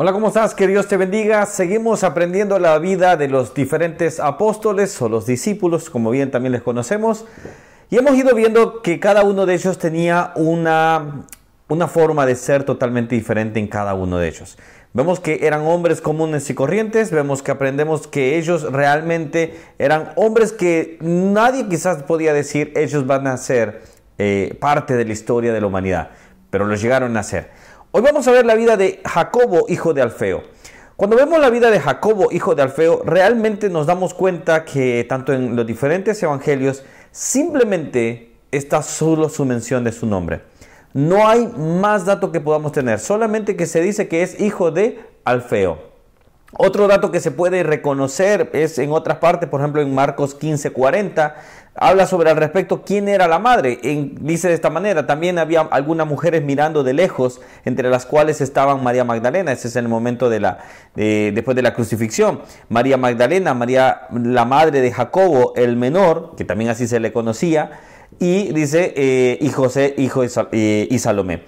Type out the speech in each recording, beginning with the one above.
Hola, ¿cómo estás? Que Dios te bendiga. Seguimos aprendiendo la vida de los diferentes apóstoles o los discípulos, como bien también les conocemos. Y hemos ido viendo que cada uno de ellos tenía una, una forma de ser totalmente diferente en cada uno de ellos. Vemos que eran hombres comunes y corrientes, vemos que aprendemos que ellos realmente eran hombres que nadie quizás podía decir ellos van a ser eh, parte de la historia de la humanidad, pero lo llegaron a ser. Hoy vamos a ver la vida de Jacobo, hijo de Alfeo. Cuando vemos la vida de Jacobo, hijo de Alfeo, realmente nos damos cuenta que tanto en los diferentes evangelios simplemente está solo su mención de su nombre. No hay más dato que podamos tener, solamente que se dice que es hijo de Alfeo. Otro dato que se puede reconocer es en otras partes, por ejemplo en Marcos 15:40, habla sobre al respecto quién era la madre. dice de esta manera, también había algunas mujeres mirando de lejos, entre las cuales estaban María Magdalena, ese es el momento de la, después de la crucifixión. María Magdalena, María la madre de Jacobo, el menor, que también así se le conocía, y dice, eh, y José, hijo eh, y Salomé.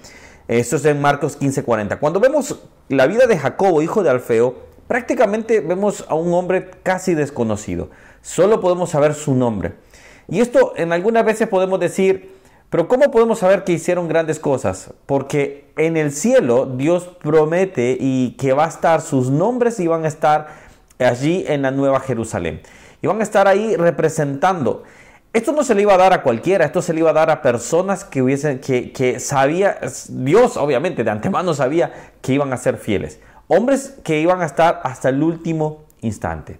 Esto es en Marcos 15:40. Cuando vemos la vida de Jacobo, hijo de Alfeo, prácticamente vemos a un hombre casi desconocido. Solo podemos saber su nombre. Y esto en algunas veces podemos decir, pero ¿cómo podemos saber que hicieron grandes cosas? Porque en el cielo Dios promete y que va a estar sus nombres y van a estar allí en la nueva Jerusalén. Y van a estar ahí representando. Esto no se le iba a dar a cualquiera, esto se le iba a dar a personas que hubiesen, que, que sabía, Dios obviamente de antemano sabía que iban a ser fieles. Hombres que iban a estar hasta el último instante.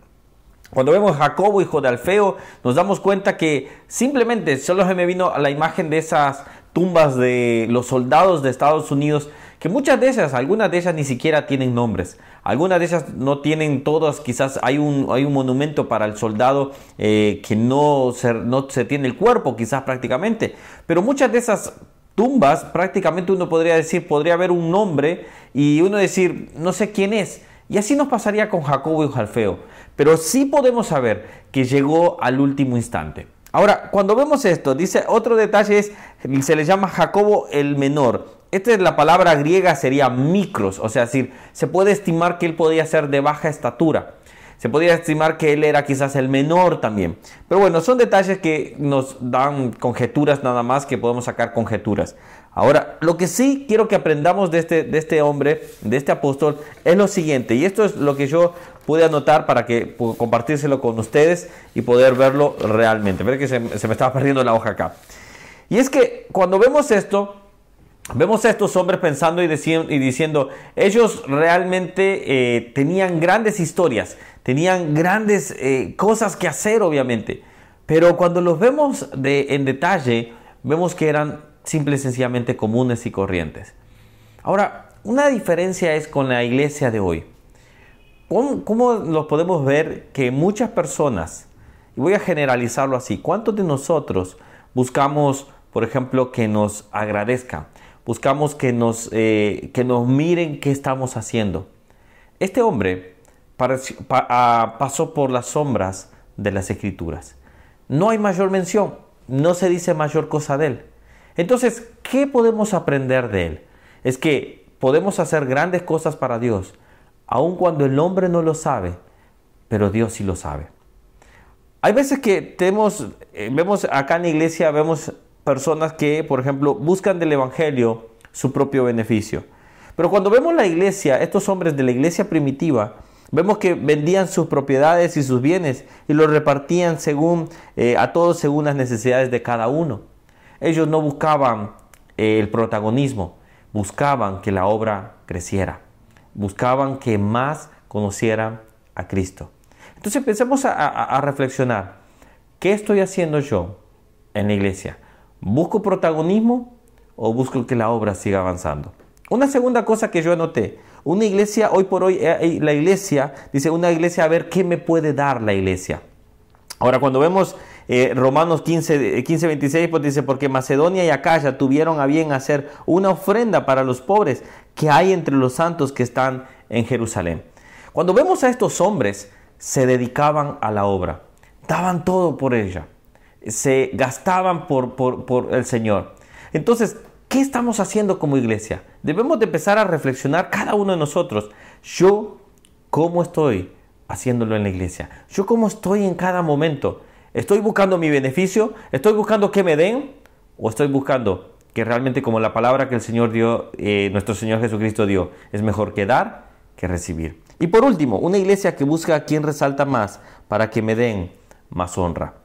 Cuando vemos a Jacobo, hijo de Alfeo, nos damos cuenta que simplemente solo se me vino a la imagen de esas tumbas de los soldados de Estados Unidos, que muchas de esas, algunas de ellas ni siquiera tienen nombres, algunas de ellas no tienen todas, quizás hay un, hay un monumento para el soldado eh, que no se, no se tiene el cuerpo, quizás prácticamente, pero muchas de esas tumbas prácticamente uno podría decir, podría haber un nombre y uno decir, no sé quién es. Y así nos pasaría con Jacobo y Alfeo. Pero sí podemos saber que llegó al último instante. Ahora, cuando vemos esto, dice otro detalle es, se le llama Jacobo el menor. Esta es la palabra griega, sería micros, o sea, decir, se puede estimar que él podía ser de baja estatura. Se podría estimar que él era quizás el menor también. Pero bueno, son detalles que nos dan conjeturas nada más que podemos sacar conjeturas. Ahora, lo que sí quiero que aprendamos de este, de este hombre, de este apóstol, es lo siguiente. Y esto es lo que yo pude anotar para que compartírselo con ustedes y poder verlo realmente. Ver que se, me estaba perdiendo la hoja acá. Y es que cuando vemos esto, Vemos a estos hombres pensando y, diciendo, ellos realmente eh, tenían grandes historias, tenían grandes eh, cosas que hacer, obviamente. Pero cuando los vemos en detalle, vemos que eran simple y sencillamente comunes y corrientes. Ahora, una diferencia es con la iglesia de hoy. ¿Cómo, cómo lo podemos ver que muchas personas, y voy a generalizarlo así, ¿cuántos de nosotros buscamos, por ejemplo, que nos agradezcan? buscamos que nos, eh, que nos miren qué estamos haciendo. Este hombre pasó por las sombras de las escrituras. No hay mayor mención, no se dice mayor cosa de él. Entonces, ¿qué podemos aprender de él? Es que podemos hacer grandes cosas para Dios, aun cuando el hombre no lo sabe, pero Dios sí lo sabe. Hay veces que tenemos, eh, vemos acá en la iglesia, vemos personas que, por ejemplo, buscan del Evangelio su propio beneficio. Pero cuando vemos la iglesia, estos hombres de la iglesia primitiva, vemos que vendían sus propiedades y sus bienes y los repartían según, eh, a todos según las necesidades de cada uno. Ellos no buscaban eh, el protagonismo, buscaban que la obra creciera, buscaban que más conocieran a Cristo. Entonces empecemos a reflexionar, ¿qué estoy haciendo yo en la iglesia? ¿Busco protagonismo o busco que la obra siga avanzando? Una segunda cosa que yo anoté, una iglesia, hoy por hoy, eh, eh, la iglesia, dice una iglesia, a ver qué me puede dar la iglesia. Ahora, cuando vemos eh, Romanos 15, 15, 26, pues dice, porque Macedonia y Acaya tuvieron a bien hacer una ofrenda para los pobres que hay entre los santos que están en Jerusalén. Cuando vemos a estos hombres, se dedicaban a la obra, daban todo por ella se gastaban por, por, el Señor. Entonces, ¿Qué estamos haciendo como iglesia? Debemos de empezar a reflexionar cada uno de nosotros. Yo, ¿cómo estoy haciéndolo en la iglesia? Yo, ¿cómo estoy en cada momento? ¿Estoy buscando mi beneficio? ¿Estoy buscando que me den? ¿O estoy buscando que realmente como la palabra que el Señor dio, eh, nuestro Señor Jesucristo dio, es mejor que dar que recibir? Y por último, una iglesia que busca a quien resalta más para que me den más honra.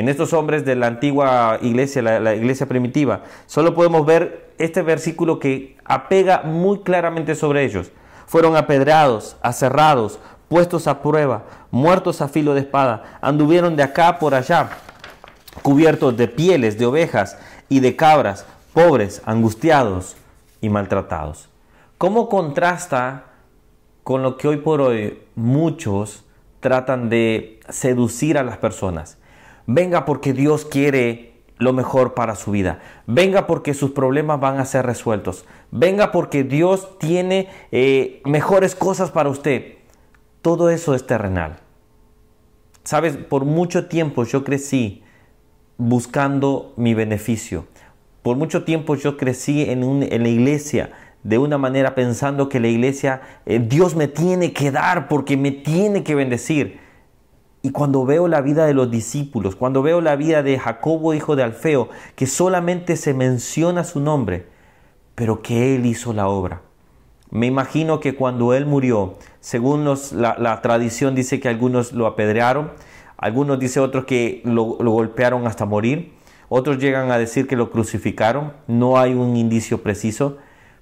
En estos hombres de la antigua iglesia, la, iglesia primitiva, solo podemos ver este versículo que apega muy claramente sobre ellos. Fueron apedreados, aserrados, puestos a prueba, muertos a filo de espada, anduvieron de acá por allá, cubiertos de pieles de ovejas y de cabras, pobres, angustiados y maltratados. ¿Cómo contrasta con lo que hoy por hoy muchos tratan de seducir a las personas? Venga porque Dios quiere lo mejor para su vida. Venga porque sus problemas van a ser resueltos. Venga porque Dios tiene eh, mejores cosas para usted. Todo eso es terrenal. Sabes, por mucho tiempo yo crecí buscando mi beneficio. Por mucho tiempo yo crecí en, la iglesia de una manera pensando que la iglesia, eh, Dios me tiene que dar porque me tiene que bendecir. Y cuando veo la vida de los discípulos, cuando veo la vida de Jacobo, hijo de Alfeo, que solamente se menciona su nombre, pero que él hizo la obra. Me imagino que cuando él murió, según la, tradición dice que algunos lo apedrearon, algunos dice otros que lo golpearon hasta morir, otros llegan a decir que lo crucificaron, no hay un indicio preciso,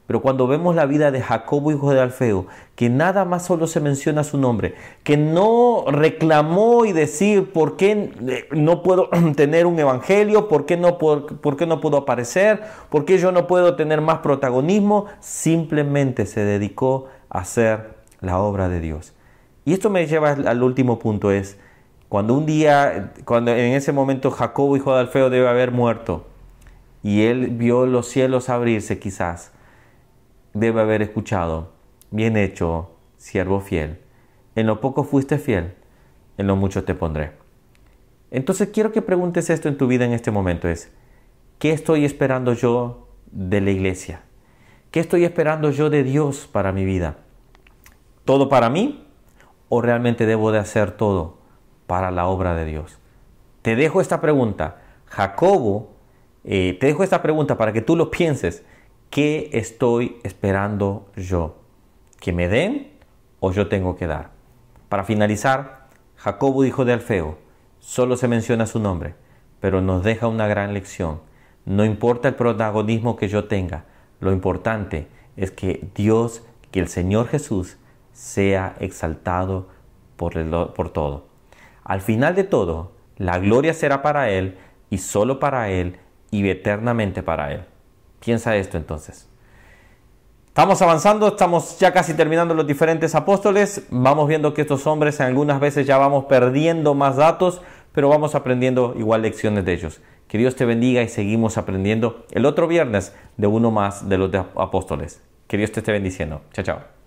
pero cuando vemos la vida de Jacobo, hijo de Alfeo, que nada más solo se menciona su nombre, que no reclamó y decir por qué eh, no puedo tener un evangelio, por qué no, por, qué no puedo aparecer, por qué yo no puedo tener más protagonismo, simplemente se dedicó a hacer la obra de Dios. Y esto me lleva al último punto, es cuando un día, cuando en ese momento Jacobo, hijo de Alfeo, debe haber muerto, y él vio los cielos abrirse quizás, debe haber escuchado, bien hecho, siervo fiel, en lo poco fuiste fiel, en lo mucho te pondré. Entonces quiero que preguntes esto en tu vida en este momento, es, ¿qué estoy esperando yo de la iglesia? ¿Qué estoy esperando yo de Dios para mi vida? ¿Todo para mí? ¿O realmente debo de hacer todo para la obra de Dios? Te dejo esta pregunta. Jacobo, eh, te dejo esta pregunta para que tú lo pienses ¿Qué estoy esperando yo? ¿Que me den o yo tengo que dar? Para finalizar, Jacobo hijo de Alfeo, solo se menciona su nombre, pero nos deja una gran lección. No importa el protagonismo que yo tenga, lo importante es que Dios, que el Señor Jesús, sea exaltado por, por todo. Al final de todo, la gloria será para Él y solo para Él y eternamente para Él. Piensa esto entonces. Estamos avanzando, estamos ya casi terminando los diferentes apóstoles. Vamos viendo que estos hombres algunas veces ya vamos perdiendo más datos, pero vamos aprendiendo igual lecciones de ellos. Que Dios te bendiga y seguimos aprendiendo el otro viernes de uno más de los apóstoles. Que Dios te esté bendiciendo. Chao, chao.